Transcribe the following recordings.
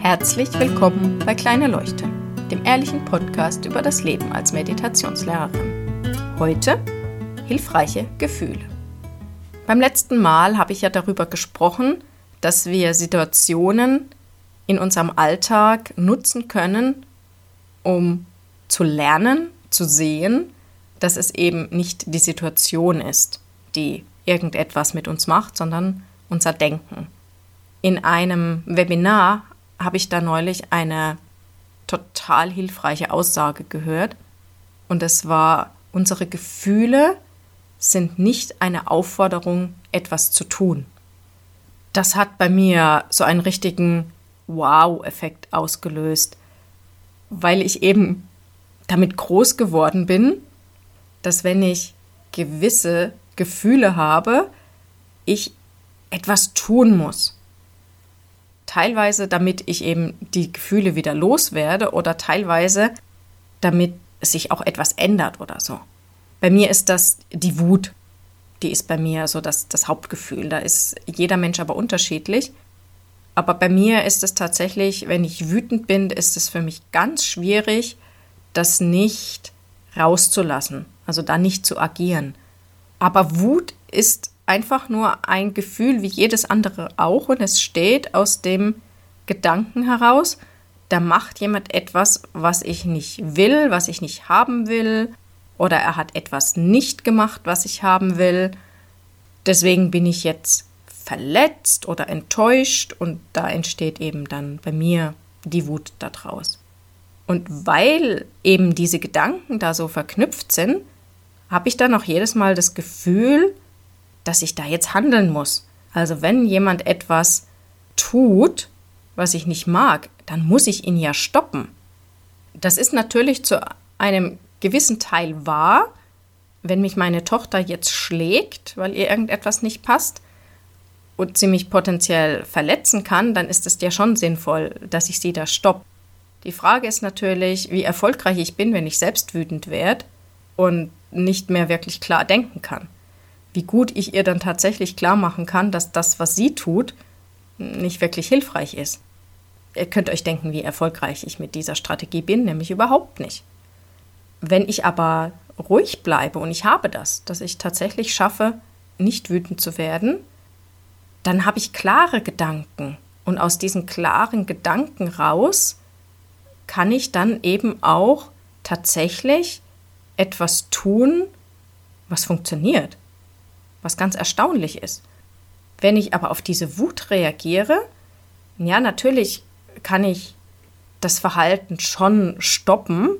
Herzlich willkommen bei Kleine Leuchte, dem ehrlichen Podcast über das Leben als Meditationslehrerin. Heute hilfreiche Gefühle. Beim letzten Mal habe ich ja darüber gesprochen, dass wir Situationen in unserem Alltag nutzen können, um zu lernen, zu sehen, dass es eben nicht die Situation ist, die irgendetwas mit uns macht, sondern unser Denken. In einem Webinar habe ich da neulich eine total hilfreiche Aussage gehört. Und es war, unsere Gefühle sind nicht eine Aufforderung, etwas zu tun. Das hat bei mir so einen richtigen Wow-Effekt ausgelöst, weil ich eben damit groß geworden bin, dass wenn ich gewisse Gefühle habe, ich etwas tun muss teilweise damit ich eben die Gefühle wieder loswerde oder teilweise damit sich auch etwas ändert oder so. Bei mir ist das die Wut. Die ist bei mir so das, das Hauptgefühl. Da ist jeder Mensch aber unterschiedlich. Aber bei mir ist es tatsächlich, wenn ich wütend bin, ist es für mich ganz schwierig, das nicht rauszulassen, also da nicht zu agieren. Aber Wut ist einfach nur ein Gefühl wie jedes andere auch und es steht aus dem Gedanken heraus, da macht jemand etwas, was ich nicht will, was ich nicht haben will, oder er hat etwas nicht gemacht, was ich haben will. Deswegen bin ich jetzt verletzt oder enttäuscht und da entsteht eben dann bei mir die Wut daraus. Und weil eben diese Gedanken da so verknüpft sind, habe ich dann auch jedes Mal das Gefühl, dass ich da jetzt handeln muss. Also wenn jemand etwas tut, was ich nicht mag, dann muss ich ihn ja stoppen. Das ist natürlich zu einem gewissen Teil wahr. Wenn mich meine Tochter jetzt schlägt, weil ihr irgendetwas nicht passt und sie mich potenziell verletzen kann, dann ist es ja schon sinnvoll, dass ich sie da stoppe. Die Frage ist natürlich, wie erfolgreich ich bin, wenn ich selbst wütend werde und nicht mehr wirklich klar denken kann wie gut ich ihr dann tatsächlich klar machen kann, dass das, was sie tut, nicht wirklich hilfreich ist. Ihr könnt euch denken, wie erfolgreich ich mit dieser Strategie bin, nämlich überhaupt nicht. Wenn ich aber ruhig bleibe und ich habe das, dass ich tatsächlich schaffe, nicht wütend zu werden, dann habe ich klare Gedanken. Und aus diesen klaren Gedanken raus kann ich dann eben auch tatsächlich etwas tun, was funktioniert was ganz erstaunlich ist. Wenn ich aber auf diese Wut reagiere, ja, natürlich kann ich das Verhalten schon stoppen.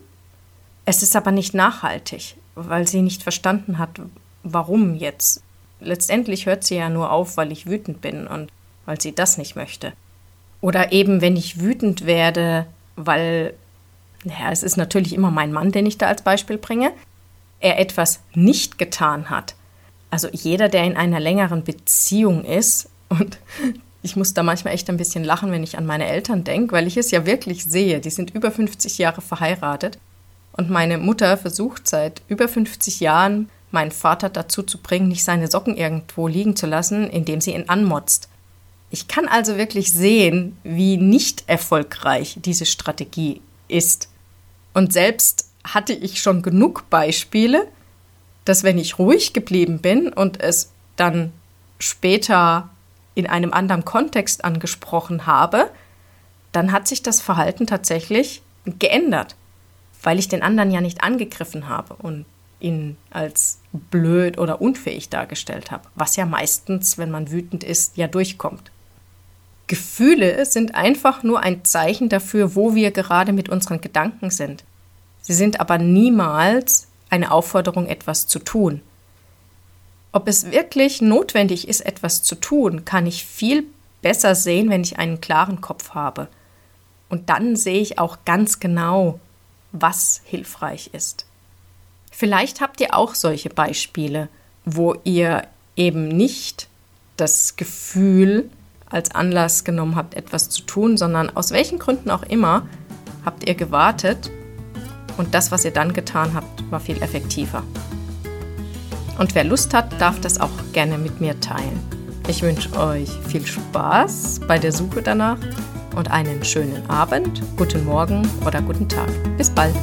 Es ist aber nicht nachhaltig, weil sie nicht verstanden hat, warum jetzt. Letztendlich hört sie ja nur auf, weil ich wütend bin und weil sie das nicht möchte. Oder eben, wenn ich wütend werde, weil, naja, es ist natürlich immer mein Mann, den ich da als Beispiel bringe, er etwas nicht getan hat, also jeder, der in einer längeren Beziehung ist, und ich muss da manchmal echt ein bisschen lachen, wenn ich an meine Eltern denke, weil ich es ja wirklich sehe. Die sind über 50 Jahre verheiratet. Und meine Mutter versucht seit über 50 Jahren, meinen Vater dazu zu bringen, nicht seine Socken irgendwo liegen zu lassen, indem sie ihn anmotzt. Ich kann also wirklich sehen, wie nicht erfolgreich diese Strategie ist. Und selbst hatte ich schon genug Beispiele, dass wenn ich ruhig geblieben bin und es dann später in einem anderen Kontext angesprochen habe, dann hat sich das Verhalten tatsächlich geändert, weil ich den anderen ja nicht angegriffen habe und ihn als blöd oder unfähig dargestellt habe, was ja meistens, wenn man wütend ist, ja durchkommt. Gefühle sind einfach nur ein Zeichen dafür, wo wir gerade mit unseren Gedanken sind. Sie sind aber niemals eine Aufforderung, etwas zu tun. Ob es wirklich notwendig ist, etwas zu tun, kann ich viel besser sehen, wenn ich einen klaren Kopf habe. Und dann sehe ich auch ganz genau, was hilfreich ist. Vielleicht habt ihr auch solche Beispiele, wo ihr eben nicht das Gefühl als Anlass genommen habt, etwas zu tun, sondern aus welchen Gründen auch immer habt ihr gewartet und das, was ihr dann getan habt, war viel effektiver. Und wer Lust hat, darf das auch gerne mit mir teilen. Ich wünsche euch viel Spaß bei der Suche danach und einen schönen Abend, guten Morgen oder guten Tag. Bis bald.